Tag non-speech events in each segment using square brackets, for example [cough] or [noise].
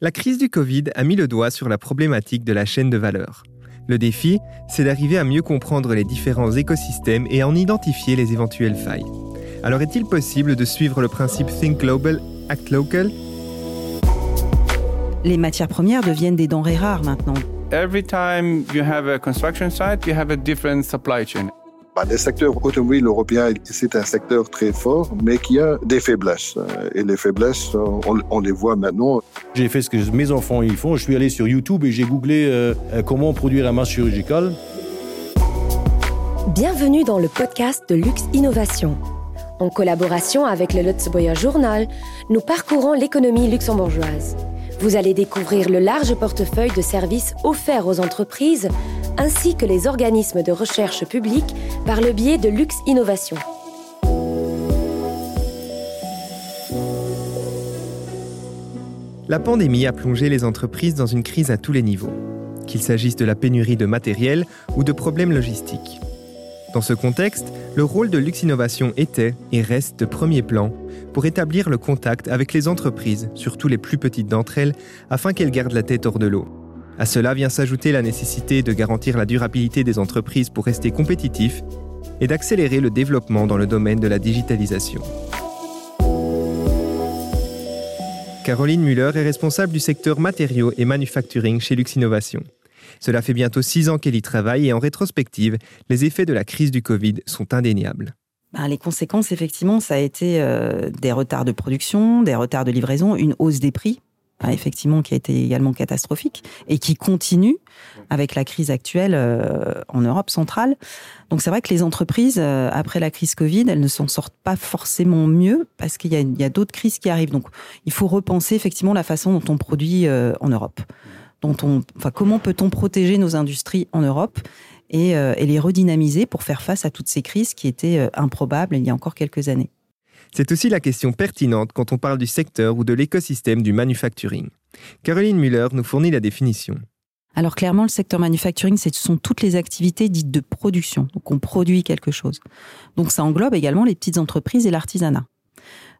La crise du Covid a mis le doigt sur la problématique de la chaîne de valeur. Le défi, c'est d'arriver à mieux comprendre les différents écosystèmes et à en identifier les éventuelles failles. Alors est-il possible de suivre le principe Think Global, Act Local? Les matières premières deviennent des denrées rares maintenant. Every time you have a construction site, you have a different supply chain. Bah, le secteur automobile européen, c'est un secteur très fort, mais qui a des faiblesses. Et les faiblesses, on, les voit maintenant. J'ai fait ce que mes enfants ils font. Je suis allé sur YouTube et j'ai googlé euh, euh, comment produire un masque chirurgical. Bienvenue dans le podcast de Luxe Innovation. En collaboration avec le Lutzeboyer Journal, nous parcourons l'économie luxembourgeoise. Vous allez découvrir le large portefeuille de services offerts aux entreprises ainsi que les organismes de recherche publics par le biais de Lux Innovation. La pandémie a plongé les entreprises dans une crise à tous les niveaux, qu'il s'agisse de la pénurie de matériel ou de problèmes logistiques. Dans ce contexte, le rôle de Lux Innovation était et reste de premier plan pour établir le contact avec les entreprises, surtout les plus petites d'entre elles, afin qu'elles gardent la tête hors de l'eau. À cela vient s'ajouter la nécessité de garantir la durabilité des entreprises pour rester compétitifs et d'accélérer le développement dans le domaine de la digitalisation. Caroline Muller est responsable du secteur matériaux et manufacturing chez Lux Innovation. Cela fait bientôt six ans qu'elle y travaille et en rétrospective, les effets de la crise du Covid sont indéniables. Ben, les conséquences, effectivement, ça a été euh, des retards de production, des retards de livraison, une hausse des prix effectivement, qui a été également catastrophique et qui continue avec la crise actuelle euh, en Europe centrale. Donc c'est vrai que les entreprises, euh, après la crise Covid, elles ne s'en sortent pas forcément mieux parce qu'il y a, d'autres crises qui arrivent. Donc il faut repenser effectivement la façon dont on produit en Europe. Dont on, comment peut-on protéger nos industries en Europe et, et, les redynamiser pour faire face à toutes ces crises qui étaient improbables il y a encore quelques années. C'est aussi la question pertinente quand on parle du secteur ou de l'écosystème du manufacturing. Caroline Müller nous fournit la définition. Alors clairement, le secteur manufacturing, ce sont toutes les activités dites de production. Donc on produit quelque chose. Donc ça englobe également les petites entreprises et l'artisanat.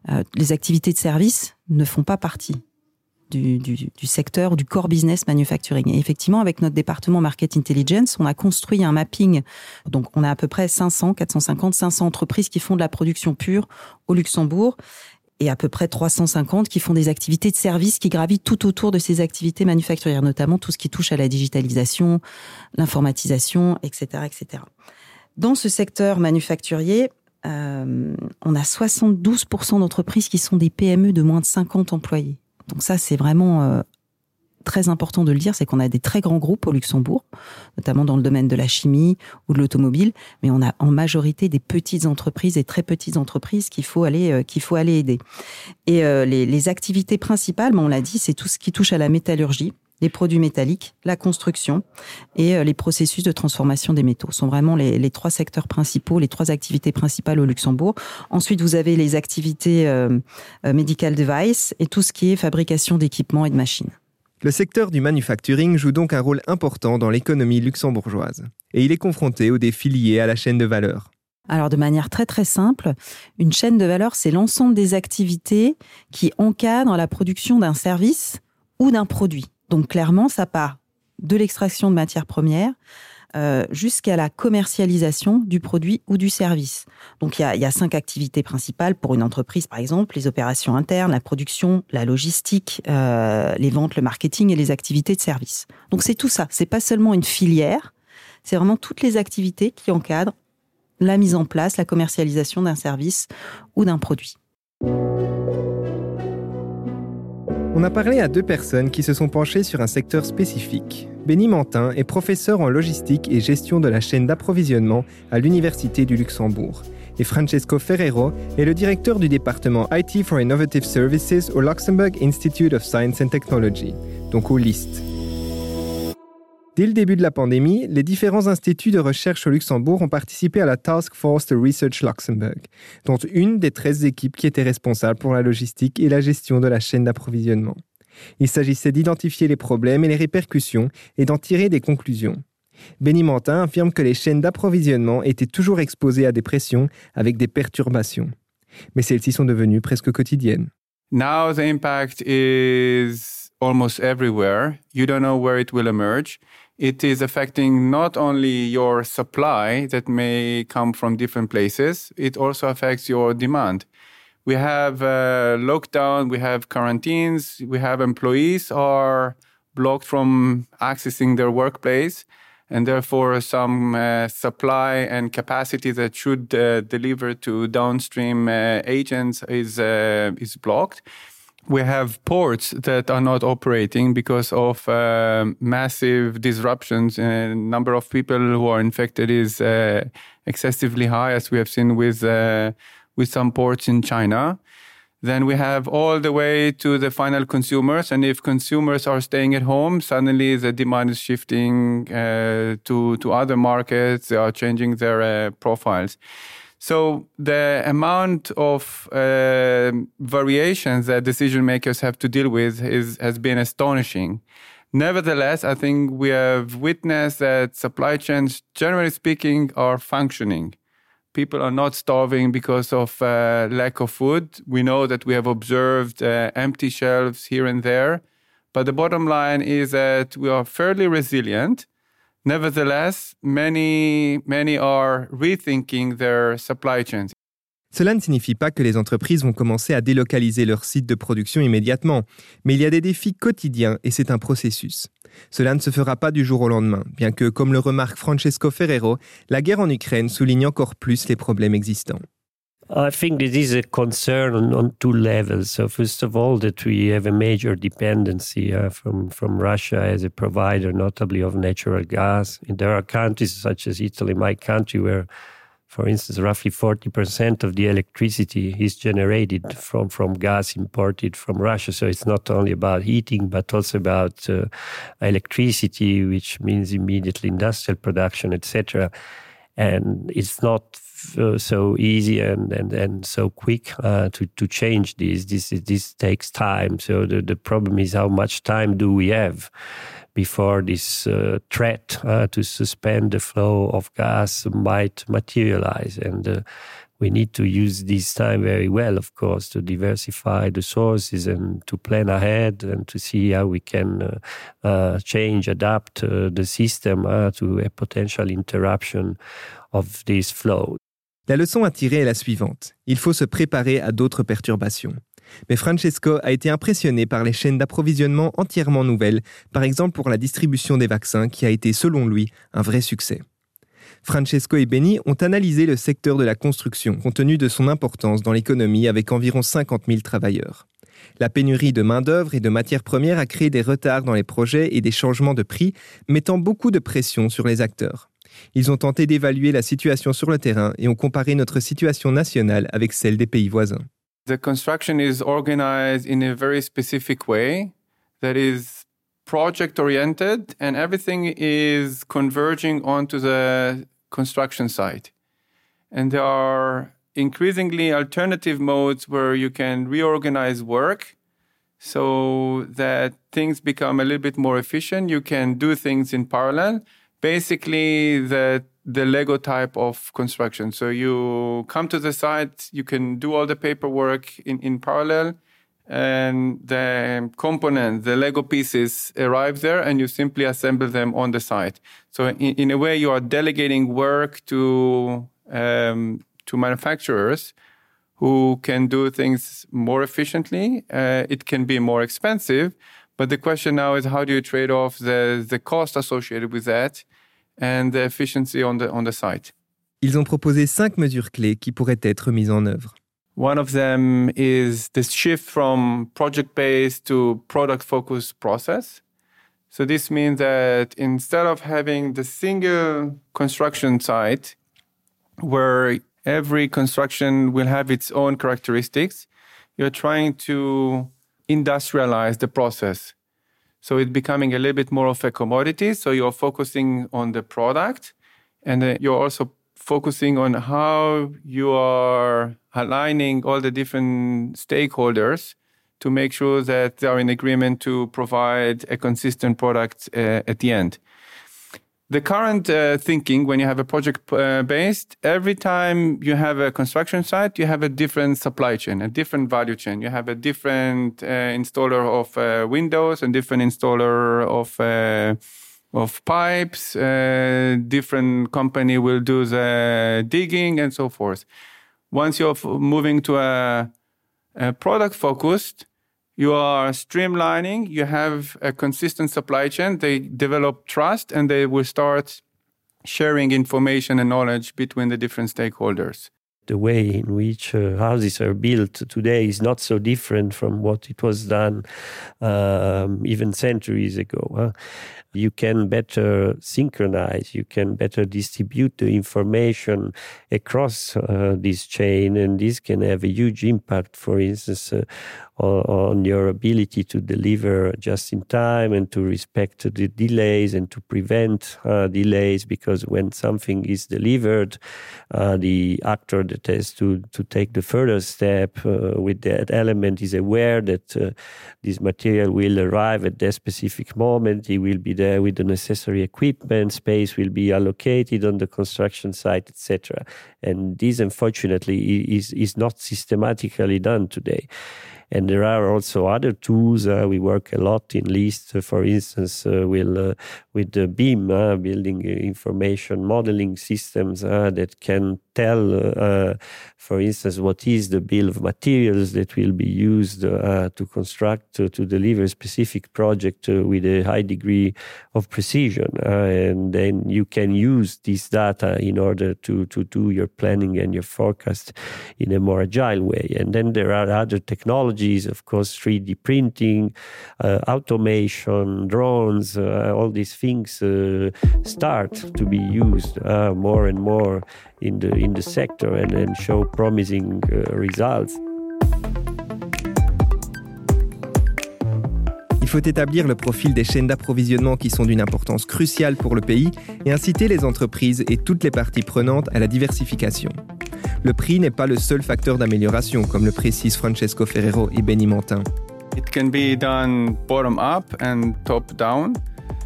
Euh, les activités de service ne font pas partie du, secteur du core business manufacturing. Et effectivement, avec notre département Market Intelligence, on a construit un mapping. Donc, on a à peu près 500, 450, 500 entreprises qui font de la production pure au Luxembourg et à peu près 350 qui font des activités de service qui gravitent tout autour de ces activités manufacturières, notamment tout ce qui touche à la digitalisation, l'informatisation, etc., etc. Dans ce secteur manufacturier, euh, on a 72% d'entreprises qui sont des PME de moins de 50 employés. Donc ça, c'est vraiment euh, très important de le dire, c'est qu'on a des très grands groupes au Luxembourg, notamment dans le domaine de la chimie ou de l'automobile, mais on a en majorité des petites entreprises et très petites entreprises qu'il faut aller euh, qu'il faut aller aider. Et euh, les, activités principales, on l'a dit, c'est tout ce qui touche à la métallurgie, les produits métalliques, la construction et euh, les processus de transformation des métaux. Ce sont vraiment les, trois secteurs principaux, les trois activités principales au Luxembourg. Ensuite, vous avez les activités euh, euh, medical device et tout ce qui est fabrication d'équipements et de machines. Le secteur du manufacturing joue donc un rôle important dans l'économie luxembourgeoise. Et il est confronté aux défis liés à la chaîne de valeur. Alors de manière très très simple, une chaîne de valeur, c'est l'ensemble des activités qui encadrent la production d'un service ou d'un produit. Donc clairement, ça part de l'extraction de matières premières euh, jusqu'à la commercialisation du produit ou du service. Donc il y, a, cinq activités principales pour une entreprise, par exemple, les opérations internes, la production, la logistique, euh, les ventes, le marketing et les activités de service. Donc c'est tout ça. C'est pas seulement une filière, c'est vraiment toutes les activités qui encadrent la mise en place, la commercialisation d'un service ou d'un produit. On a parlé à deux personnes qui se sont penchées sur un secteur spécifique. Benny Mantin est professeur en logistique et gestion de la chaîne d'approvisionnement à l'Université du Luxembourg. Et Francesco Ferrero est le directeur du département IT for Innovative Services au Luxembourg Institute of Science and Technology, donc au LIST. Dès le début de la pandémie, les différents instituts de recherche au Luxembourg ont participé à la Task Force de Research Luxembourg, dont une des 13 équipes qui étaient responsables pour la logistique et la gestion de la chaîne d'approvisionnement. Il s'agissait d'identifier les problèmes et les répercussions et d'en tirer des conclusions. Benny affirme que les chaînes d'approvisionnement étaient toujours exposées à des pressions avec des perturbations. Mais celles-ci sont devenues presque quotidiennes. Now the impact is almost everywhere. You don't know where it will emerge. It is affecting not only your supply that may come from different places, it also affects your demand. We have uh, lockdown, we have quarantines, we have employees are blocked from accessing their workplace and therefore some uh, supply and capacity that should uh, deliver to downstream uh, agents is uh, is blocked. We have ports that are not operating because of uh, massive disruptions. And number of people who are infected is uh, excessively high, as we have seen with with some ports in China. Then we have all the way to the final consumers. And if consumers are staying at home, suddenly the demand is shifting uh, to, to other markets. They are changing their uh, profiles. So the amount of uh, variations that decision makers have to deal with is, has been astonishing. Nevertheless, I think we have witnessed that supply chains, generally speaking, are functioning people are not starving because of uh, lack of food. We know that we have observed uh, empty shelves here and there, but the bottom line is that we are fairly resilient. Nevertheless, many are rethinking their supply chains. Cela ne signifie pas que les entreprises vont commencer à délocaliser leurs sites de production immédiatement, mais il y a des défis quotidiens et c'est un processus. Cela ne se fera pas du jour au lendemain, bien que, comme le remarque Francesco Ferrero, la guerre en Ukraine souligne encore plus les problèmes existants. I think this is a concern on, on, two levels. So first of all, that we have a major dependency uh, from from Russia as a provider, notably of natural gas. And there are countries such as Italy, my country, where for instance, roughly 40% of the electricity is generated from, from gas imported from Russia. So it's not only about heating, but also about uh, electricity, which means immediately industrial production, etc. And it's not uh, so easy and, and, and so quick uh, to, to change this. This, this takes time. So the, the problem is how much time do we have? before this uh, threat uh, to suspend the flow of gas might materialize. And uh, we need to use this time very well, of course, to diversify the sources and to plan ahead and to see how we can uh, uh, change, adapt uh, the system to a potential interruption of this flow. La leçon à tirer est la suivante. Il faut se préparer à d'autres perturbations. Mais Francesco a été impressionné par les chaînes d'approvisionnement entièrement nouvelles, par exemple pour la distribution des vaccins qui a été, selon lui, un vrai succès. Francesco et Benny ont analysé le secteur de la construction compte tenu de son importance dans l'économie avec environ 50 000 travailleurs. La pénurie de main-d'œuvre et de matières premières a créé des retards dans les projets et des changements de prix, mettant beaucoup de pression sur les acteurs. Ils ont tenté d'évaluer la situation sur le terrain et ont comparé notre situation nationale avec celle des pays voisins. the construction is organized in a very specific way that is project oriented and everything is converging onto the construction site. And there are increasingly alternative modes where you can reorganize work so that things become a little bit more efficient. You can do things in parallel. Basically, the the Lego type of construction. So you come to the site, you can do all the paperwork in, in parallel, and the components, the Lego pieces arrive there, and you simply assemble them on the site. So in, in a way, you are delegating work to um, to manufacturers who can do things more efficiently. Uh, it can be more expensive, but the question now is how do you trade off the the cost associated with that? and the efficiency on the, on the site. Ils ont proposé cinq mesures clés qui pourraient être mises en œuvre. One of them is the shift from project-based to product-focused process. So this means that instead of having the single construction site where every construction will have its own characteristics, you're trying to industrialize the process. So it's becoming a little bit more of a commodity. So you're focusing on the product and you're also focusing on how you are aligning all the different stakeholders to make sure that they are in agreement to provide a consistent product uh, at the end. The current uh, thinking when you have a project uh, based every time you have a construction site you have a different supply chain a different value chain. You have a different uh, installer of uh, windows and different installer of uh, of pipes uh, different company will do the digging and so forth. Once you're moving to a, a product focused you are streamlining, you have a consistent supply chain, they develop trust, and they will start sharing information and knowledge between the different stakeholders. The way in which uh, houses are built today is not so different from what it was done um, even centuries ago. Huh? You can better synchronize, you can better distribute the information across uh, this chain, and this can have a huge impact, for instance, uh, on, your ability to deliver just in time and to respect the delays and to prevent uh, delays. Because when something is delivered, uh, the actor that has to, to take the further step uh, with that element is aware that uh, this material will arrive at that specific moment. He will be there with the necessary equipment, space will be allocated on the construction site, etc. And this, unfortunately, is, is not systematically done today. And there are also other tools. Uh, we work a lot in LIST, uh, for instance, uh, with, uh, with the BIM, uh, building uh, information modeling systems uh, that can tell, for instance, what is the bill of materials that will be used to construct, to deliver a specific project with a high degree of precision. and then you can use this data in order to, to do your planning and your forecast in a more agile way. And then there are other technologies technologies, of course, 3D printing, uh, automation, drones, uh, all these things uh, start to be used uh, more and more in the, in the sector and, and show promising uh, results. Il faut établir le profil des chaînes d'approvisionnement qui sont d'une importance cruciale pour le pays et inciter les entreprises et toutes les parties prenantes à la diversification. Le prix n'est pas le seul facteur d'amélioration, comme le précisent Francesco Ferrero et Benny Mantin. It can be done bottom up and top down.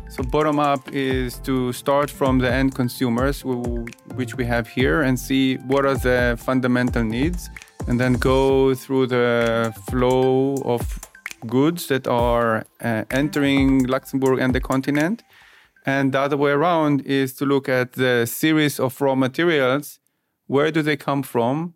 So bottom up is to start from the end consumers, which we have here, and see what are the fundamental needs, and then go through the flow of goods that are uh, entering Luxembourg and the continent. And the other way around is to look at the series of raw materials where do they come from?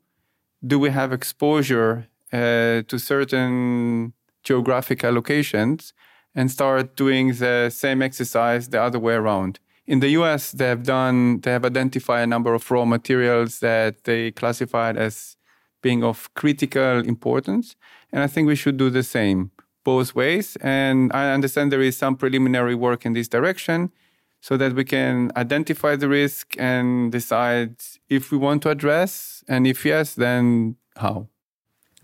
Do we have exposure uh, to certain geographic allocations? And start doing the same exercise the other way around. In the US, they have done, they have identified a number of raw materials that they classified as being of critical importance. And I think we should do the same both ways. And I understand there is some preliminary work in this direction so that we can identify the risk and decide if we want to address, and if yes, then how.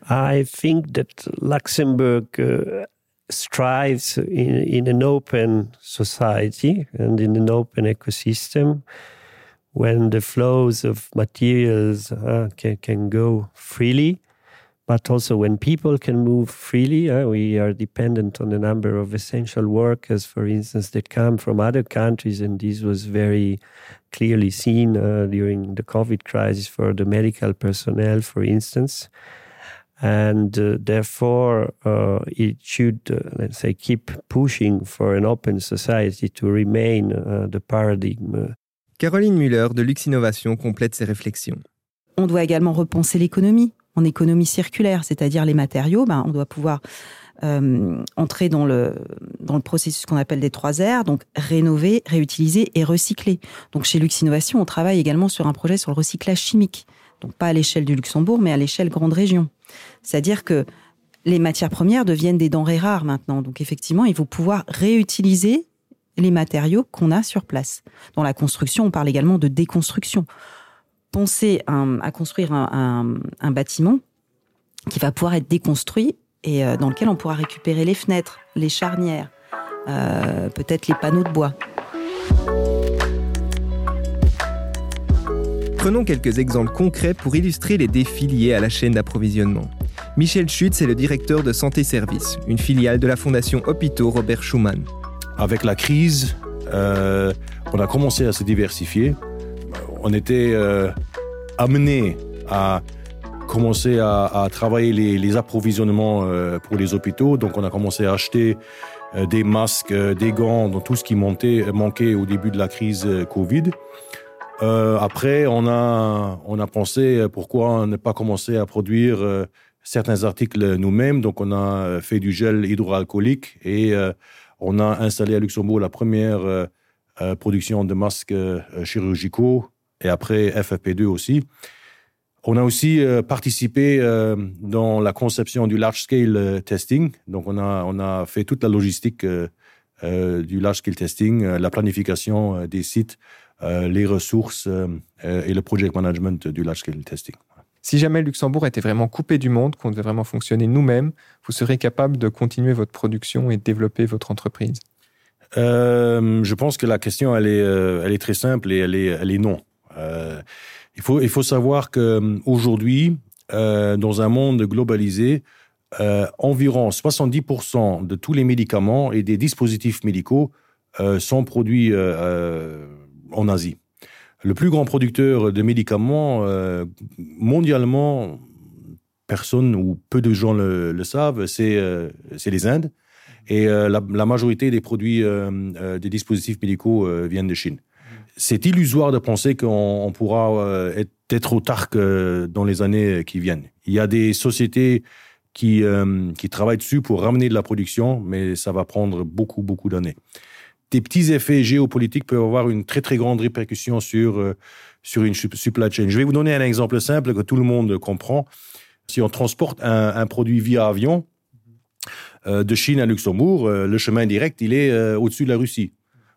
I think that Luxembourg uh, strives in, in an open society and in an open ecosystem when the flows of materials uh, can, can go freely but also when people can move freely. Uh, we are dependent on a number of essential workers, for instance, that come from other countries, and this was very clearly seen uh, during the COVID crisis for the medical personnel, for instance. And uh, therefore, uh, it should, uh, let's say, keep pushing for an open society to remain uh, the paradigm. Caroline Muller de Lux Innovation complète ses réflexions. On doit également repenser l'économie en économie circulaire, c'est-à-dire les matériaux, ben, on doit pouvoir euh, entrer dans le, dans le processus qu'on appelle des trois R, donc rénover, réutiliser et recycler. Donc chez Lux Innovation, on travaille également sur un projet sur le recyclage chimique. Donc pas à l'échelle du Luxembourg, mais à l'échelle grande région. C'est-à-dire que les matières premières deviennent des denrées rares maintenant. Donc effectivement, il faut pouvoir réutiliser les matériaux qu'on a sur place. Dans la construction, on parle également de déconstruction penser à construire un, bâtiment qui va pouvoir être déconstruit et euh, dans lequel on pourra récupérer les fenêtres, les charnières, euh, peut-être les panneaux de bois. Prenons quelques exemples concrets pour illustrer les défis liés à la chaîne d'approvisionnement. Michel Schutz est le directeur de Santé Service, une filiale de la fondation Hôpitaux Robert Schumann. Avec la crise, euh, on a commencé à se diversifier. On était euh, amené à commencer à, travailler les, approvisionnements euh, pour les hôpitaux. Donc, on a commencé à acheter euh, des masques, des gants, tout ce qui manquait au début de la crise Covid. Après, on a, on a pensé pourquoi ne pas commencer à produire certains articles nous-mêmes. Donc, on a fait du gel hydroalcoolique et on a installé à Luxembourg la première production de masques chirurgicaux et après FFP2 aussi. On a aussi euh, participé euh, dans la conception du large scale euh, testing. Donc, on a, on a fait toute la logistique du large scale testing, la planification des sites, les ressources et le project management du large scale testing. Si jamais Luxembourg était vraiment coupé du monde, qu'on devait vraiment fonctionner nous-mêmes, vous serez capable de continuer votre production et de développer votre entreprise? Euh, je pense que la question, elle est, elle est très simple et elle est, elle est non. Euh, il, faut, savoir qu'aujourd'hui, euh, dans un monde globalisé, euh, environ 70% de tous les médicaments et des dispositifs médicaux euh, sont produits euh, euh, en Asie. Le plus grand producteur de médicaments euh, mondialement, personne ou peu de gens le, savent, c'est euh, les Indes. Et euh, la, majorité des produits, euh, euh, des dispositifs médicaux euh, viennent de Chine. C'est illusoire de penser qu'on on pourra euh, être, être autarque que dans les années qui viennent. Il y a des sociétés qui, euh, qui travaillent dessus pour ramener de la production, mais ça va prendre beaucoup, beaucoup d'années. Des petits effets géopolitiques peuvent avoir une très, très grande répercussion sur, euh, sur une sup- supply chain. Je vais vous donner un exemple simple que tout le monde comprend. Si on transporte un, produit via avion, euh, de Chine à Luxembourg, euh, le chemin direct, il est euh, au-dessus de la Russie.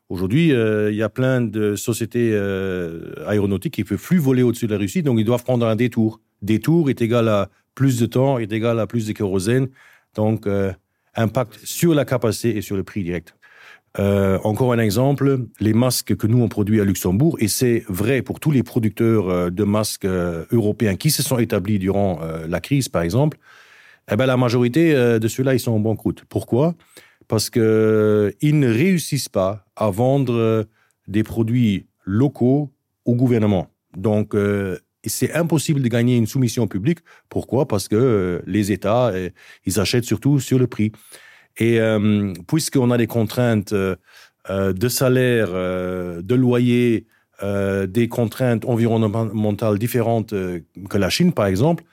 Aujourd'hui, euh, il y a plein de sociétés euh, aéronautiques qui ne peuvent plus voler au-dessus de la Russie, donc ils doivent prendre un détour. Détour est égal à plus de temps, est égal à plus de kérosène, donc euh, impact sur la capacité et sur le prix direct. Encore un exemple, les masques que nous on produit à Luxembourg, et c'est vrai pour tous les producteurs de masques européens qui se sont établis durant la crise, par exemple, eh ben, la majorité de ceux-là, ils sont en banqueroute. Pourquoi? Parce que euh, ils ne réussissent pas à vendre euh, des produits locaux au gouvernement. Donc, euh, c'est impossible de gagner une soumission publique. Pourquoi? Parce que euh, les États, ils achètent surtout sur le prix. Et puisqu'on a des contraintes de salaire, de loyer, des contraintes environnementales différentes que la Chine, par exemple,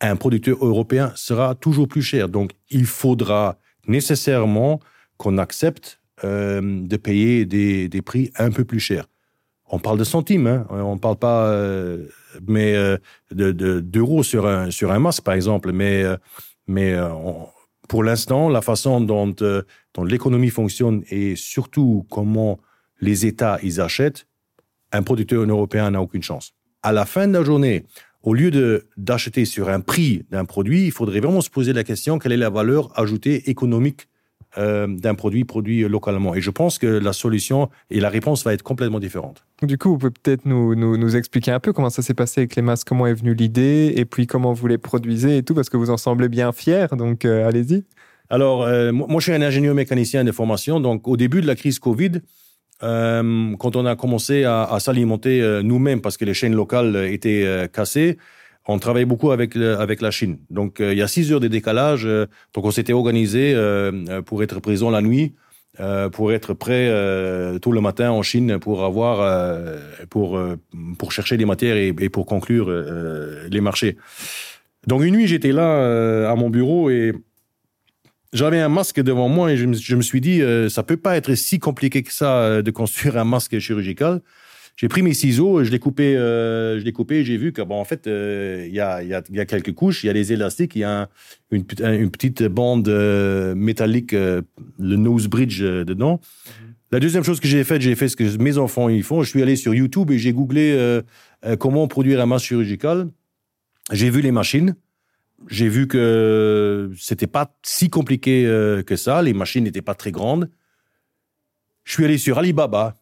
un producteur européen sera toujours plus cher. Donc, il faudra nécessairement qu'on accepte de payer des, prix un peu plus chers. On parle de centimes, hein. on ne parle pas euh, mais euh, de- de- d'euros sur un, sur un masque, par exemple. Mais, euh, mais euh, pour l'instant, la façon dont, euh, dont l'économie fonctionne et surtout comment les États ils achètent, un producteur européen n'a aucune chance. À la fin de la journée, au lieu d'acheter sur un prix d'un produit, il faudrait vraiment se poser la question quelle est la valeur ajoutée économique euh, d'un produit produit localement. Et je pense que la solution et la réponse va être complètement différente. Du coup, vous pouvez peut-être nous, nous, nous expliquer un peu comment ça s'est passé avec les masques, comment est venue l'idée, et puis comment vous les produisez et tout, parce que vous en semblez bien fiers, donc euh, allez-y. Alors, euh, moi, je suis un ingénieur mécanicien de formation. Donc, au début de la crise Covid, quand on a commencé à, à s'alimenter nous-mêmes parce que les chaînes locales étaient cassées, on travaillait beaucoup avec, avec la Chine. Donc, euh, il y a six heures de décalage. euh, donc, on s'était organisé euh, pour être présent la nuit, pour être prêt tout le matin en Chine pour avoir, pour, pour chercher des matières et, pour conclure les marchés. Donc, une nuit, j'étais là à mon bureau et j'avais un masque devant moi et je me, je me suis dit, ça peut pas être si compliqué que ça de construire un masque chirurgical. J'ai pris mes ciseaux, je l'ai coupé, euh, je l'ai coupé, j'ai vu que bon, en fait, euh, il y, a, il y, a, il y a quelques couches, il y a des élastiques, il y a un- une, pet- une petite bande euh, métallique, euh, le nose bridge dedans. La deuxième chose que j'ai faite, j'ai fait ce que mes enfants ils font. Je suis allé sur YouTube et j'ai googlé comment produire un masque chirurgical. J'ai vu les machines. J'ai vu que c'était pas si compliqué que ça. Les machines n'étaient pas très grandes. Je suis allé sur Alibaba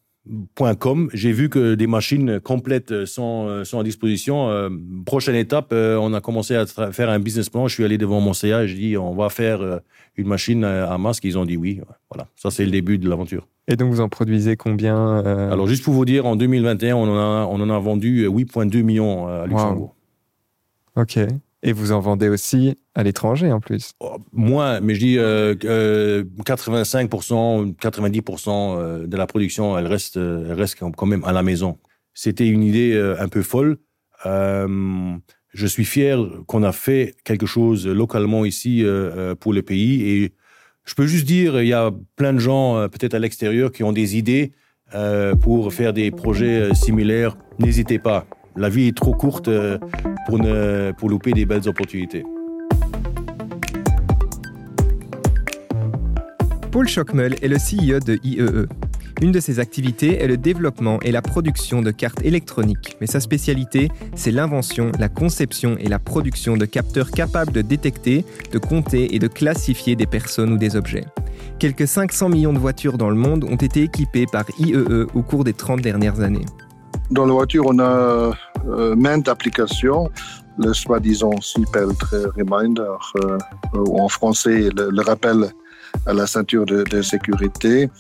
Com, j'ai vu que des machines complètes sont, sont à disposition. Euh, prochaine étape, euh, on a commencé à faire un business plan. Je suis allé devant mon CA et j'ai dit on va faire euh, une machine à masque. Ils ont dit oui. Voilà, ça c'est le début de l'aventure. Et donc vous en produisez combien Alors juste pour vous dire, en 2021, on en a, on en a vendu 8,2 millions à Luxembourg. Ok. Et vous en vendez aussi à l'étranger en plus oh, Moins, mais je dis euh, 85%, 90% euh, de la production, elle reste, elle reste quand même à la maison. C'était une idée euh, un peu folle. Euh, je suis fier qu'on a fait quelque chose localement ici pour le pays. Et je peux juste dire, il y a plein de gens, peut-être à l'extérieur, qui ont des idées pour faire des projets similaires. N'hésitez pas la vie est trop courte euh, pour, ne, pour louper des belles opportunités. Paul Schockmel est le CEO de IEE. E. Une de ses activités est le développement et la production de cartes électroniques, mais sa spécialité, c'est l'invention, la conception et la production de capteurs capables de détecter, de compter et de classifier des personnes ou des objets. Quelques 500 millions de voitures dans le monde ont été équipées par IEE e au cours des 30 dernières années. Dans la voiture, on a euh, maintes applications. Le soi-disant Seatbelt Reminder, euh, ou en français, le, rappel à la ceinture de, de, sécurité.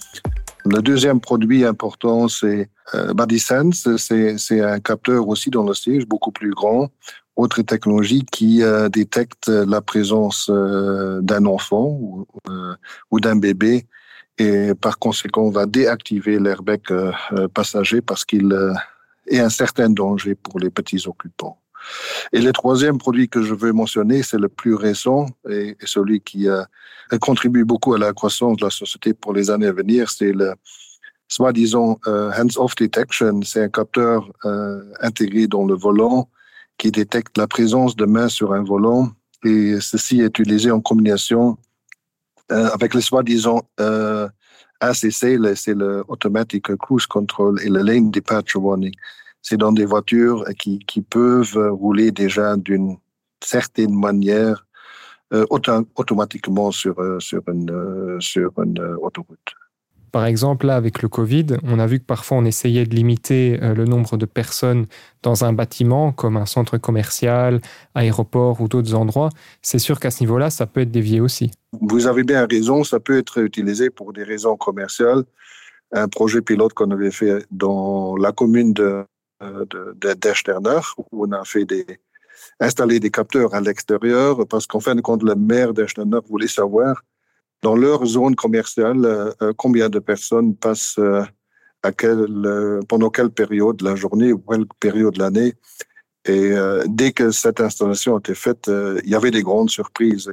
Le deuxième produit important, c'est euh, BodySense. C'est un capteur aussi dans le siège, beaucoup plus grand. Autre technologie qui euh, détecte la présence euh, d'un enfant ou, ou d'un bébé et par conséquent on va déactiver l'airbag passager parce qu'il et un certain danger pour les petits occupants. Et le troisième produit que je veux mentionner, c'est le plus récent et, celui qui a contribue beaucoup à la croissance de la société pour les années à venir, c'est le soi-disant euh, hands-off detection. C'est un capteur euh, intégré dans le volant qui détecte la présence de mains sur un volant et ceci est utilisé en combinaison euh, avec le soi-disant ACC, c'est le Automatic Cruise Control et le Lane Departure Warning. C'est dans des voitures qui, qui peuvent rouler déjà d'une certaine manière euh, automatiquement sur, euh, sur une, euh, sur une autoroute. Par exemple, là, avec le Covid, on a vu que parfois on essayait de limiter euh, le nombre de personnes dans un bâtiment, comme un centre commercial, aéroport ou d'autres endroits. C'est sûr qu'à ce niveau-là, ça peut être dévié aussi. Vous avez bien raison, ça peut être utilisé pour des raisons commerciales. Un projet pilote qu'on avait fait dans la commune de, euh, où on a fait des, installer des capteurs à l'extérieur, parce qu'en fin de compte, le maire d'Echternach voulait savoir dans leur zone commerciale, euh, euh, combien de personnes passent euh, pendant quelle période de la journée ou quelle période de l'année. Et dès que cette installation a été faite, il y avait des grandes surprises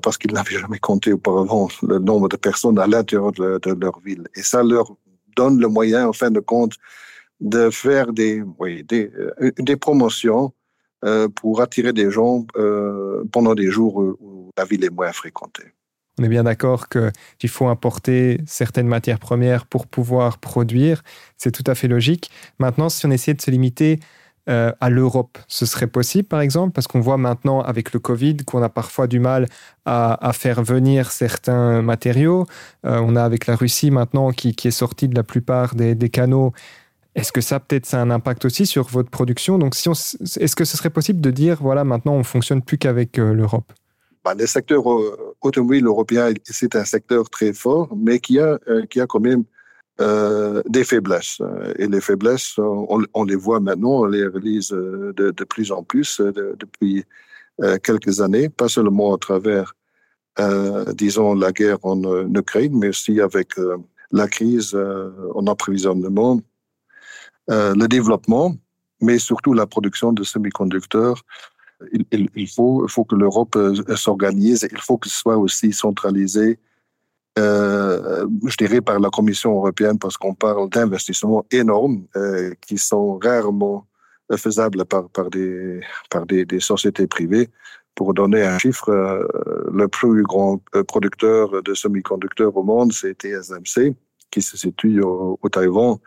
parce qu'ils [laughs] n'avaient jamais compté auparavant le nombre de personnes à l'intérieur de, leur ville. Et ça leur donne le moyen, en fin de compte, de faire des promotions pour attirer des gens pendant des jours où la ville est moins fréquentée. On est bien d'accord qu'il faut importer certaines matières premières pour pouvoir produire. C'est tout à fait logique. Maintenant, si on essayait de se limiter euh, à l'Europe, ce serait possible, par exemple, parce qu'on voit maintenant avec le Covid qu'on a parfois du mal à, faire venir certains matériaux. Euh, on a avec la Russie maintenant qui, est sortie de la plupart des, canaux. Est-ce que ça, peut-être, ça a un impact aussi sur votre production? Donc, si est-ce que ce serait possible de dire, voilà, maintenant, on fonctionne plus qu'avec euh, l'Europe? Bah, le secteur euh, automobile européen, c'est un secteur très fort, mais qui a, euh, qui a quand même euh, des faiblesses. Et les faiblesses, on, les voit maintenant, on les réalise de, de plus en plus depuis quelques années, pas seulement à travers, disons, la guerre en, Ukraine, mais aussi avec la crise en approvisionnement, le développement, mais surtout la production de semi-conducteurs il, faut, que l'Europe euh, s'organise, il faut que ce soit aussi centralisé, euh, je dirais, par la Commission européenne, parce qu'on parle d'investissements énormes euh, qui sont rarement faisables par, par, des, par des, sociétés privées. Pour donner un chiffre, le plus grand producteur de semi-conducteurs au monde, c'est TSMC, qui se situe au, au Taïwan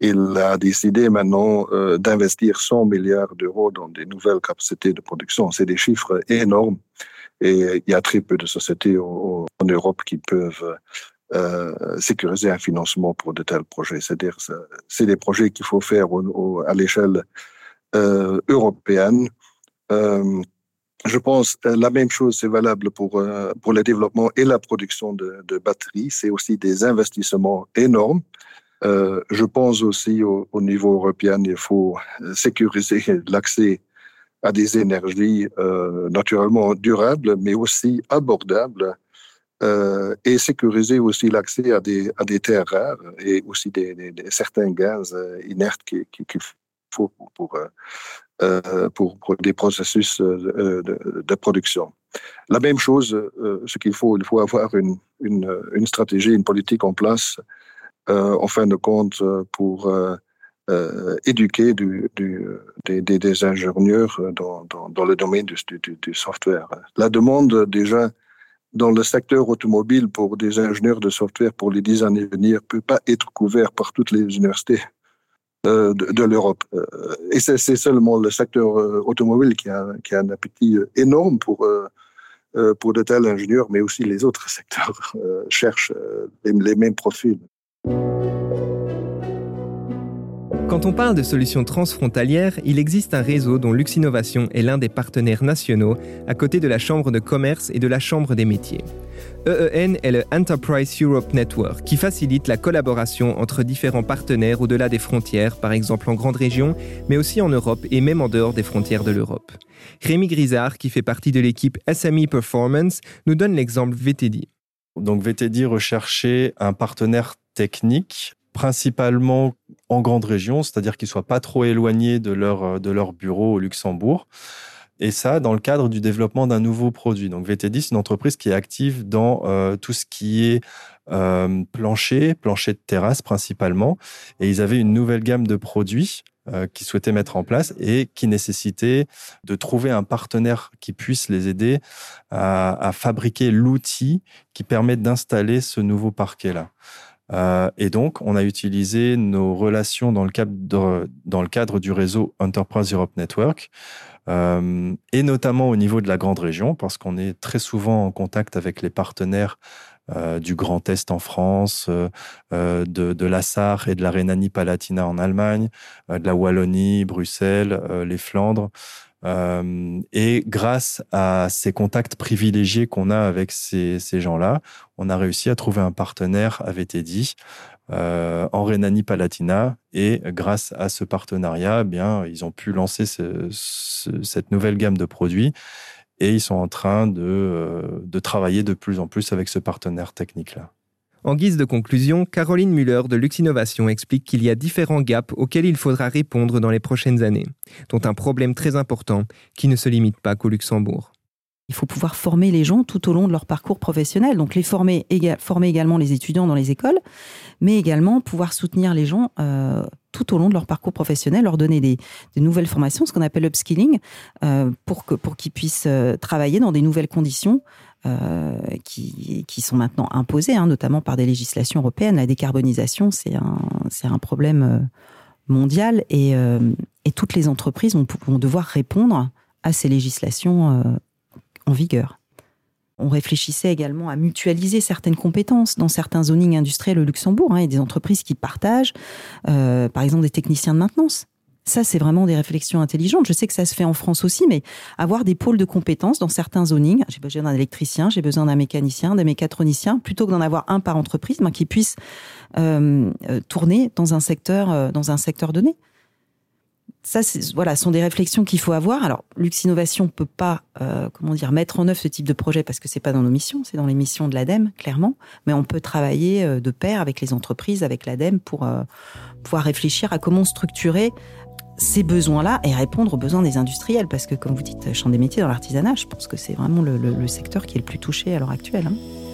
il a décidé maintenant euh, d'investir 100 milliards d'euros dans des nouvelles capacités de production. C'est des chiffres énormes et il y a très peu de sociétés en Europe qui peuvent sécuriser un financement pour de tels projets. C'est-à-dire, c'est des projets qu'il faut faire à l'échelle européenne. Je pense la même chose c'est valable pour pour le développement et la production de batteries. C'est aussi des investissements énormes. Euh, je pense aussi au, au, niveau européen, il faut sécuriser [laughs] l'accès à des énergies euh, naturellement durables, mais aussi abordables, euh, et sécuriser aussi l'accès à des, terres rares et aussi des, certains gaz inertes qu'il qui, qui faut pour, des processus de, production. La même chose, ce qu'il faut, il faut avoir une, stratégie, une politique en place en fin de compte pour euh, euh, éduquer du, du, des, ingénieurs dans, le domaine du, software. La demande déjà dans le secteur automobile pour des ingénieurs de software pour les dix années à venir peut pas être couvert par toutes les universités de, l'Europe. Et c'est seulement le secteur automobile qui a, un appétit énorme pour de tels ingénieurs, mais aussi les autres secteurs cherchent les mêmes profils. Quand on parle de solutions transfrontalières, il existe un réseau dont Luxinnovation est l'un des partenaires nationaux, à côté de la Chambre de commerce et de la Chambre des métiers. EEN est le Enterprise Europe Network, qui facilite la collaboration entre différents partenaires au-delà des frontières, par exemple en grande région, mais aussi en Europe et même en dehors des frontières de l'Europe. Rémi Grisard, qui fait partie de l'équipe SME Performance, nous donne l'exemple VTD. Donc VTD recherchait un partenaire technique principalement en grande région, c'est-à-dire qu'ils soient pas trop éloignés de leur, de leur bureau au Luxembourg. Et ça, dans le cadre du développement d'un nouveau produit. Donc, VTD, c'est une entreprise qui est active dans euh, tout ce qui est euh, plancher, plancher de terrasse principalement. Et ils avaient une nouvelle gamme de produits euh, qu'ils souhaitaient mettre en place et qui nécessitait de trouver un partenaire qui puisse les aider à fabriquer l'outil qui permet d'installer ce nouveau parquet-là. Euh, et donc, on a utilisé nos relations dans le cadre, du réseau Enterprise Europe Network, euh, et notamment au niveau de la grande région, parce qu'on est très souvent en contact avec les partenaires euh, du Grand Est en France, de, de la Sarre et de la Rhénanie-Palatina en Allemagne, de la Wallonie, Bruxelles, les Flandres. Euh, et grâce à ces contacts privilégiés qu'on a avec ces, ces gens-là, on a réussi à trouver un partenaire à VTD euh, en Rhénanie-Palatina. Et grâce à ce partenariat, eh bien, ils ont pu lancer ce, ce, cette nouvelle gamme de produits et ils sont en train de, euh, de travailler de plus en plus avec ce partenaire technique-là. En guise de conclusion, Caroline Muller de Luxinnovation explique qu'il y a différents gaps auxquels il faudra répondre dans les prochaines années, dont un problème très important qui ne se limite pas qu'au Luxembourg. Il faut pouvoir former les gens tout au long de leur parcours professionnel, donc les former, éga former également les étudiants dans les écoles, mais également pouvoir soutenir les gens euh, tout au long de leur parcours professionnel, leur donner des, des nouvelles formations, ce qu'on appelle upskilling, euh, pour qu'ils pour qu puissent euh, travailler dans des nouvelles conditions euh, qui, sont maintenant imposées, hein, notamment par des législations européennes. La décarbonisation, c'est un, un problème euh, mondial et, euh, et toutes les entreprises vont, devoir répondre à ces législations en vigueur. On réfléchissait également à mutualiser certaines compétences dans certains zonings industriels au Luxembourg. Hein, et des entreprises qui partagent, par exemple, des techniciens de maintenance. Ça, c'est vraiment des réflexions intelligentes. Je sais que ça se fait en France aussi, mais avoir des pôles de compétences dans certains zonings. J'ai besoin d'un électricien, j'ai besoin d'un mécanicien, d'un mécatronicien, plutôt que d'en avoir un par entreprise, mais qui puisse euh, euh, tourner dans un secteur, euh, dans un secteur donné ça, voilà, sont des réflexions qu'il faut avoir. Alors, Lux Innovation peut pas, comment dire, mettre en œuvre ce type de projet parce que c'est pas dans nos missions, c'est dans les missions de l'ADEME, clairement. Mais on peut travailler de pair avec les entreprises, avec l'ADEME pour pouvoir réfléchir à comment structurer ces besoins-là et répondre aux besoins des industriels. Parce que, comme vous dites, champ des métiers dans l'artisanat, je pense que c'est vraiment le, secteur qui est le plus touché à l'heure actuelle. Hein.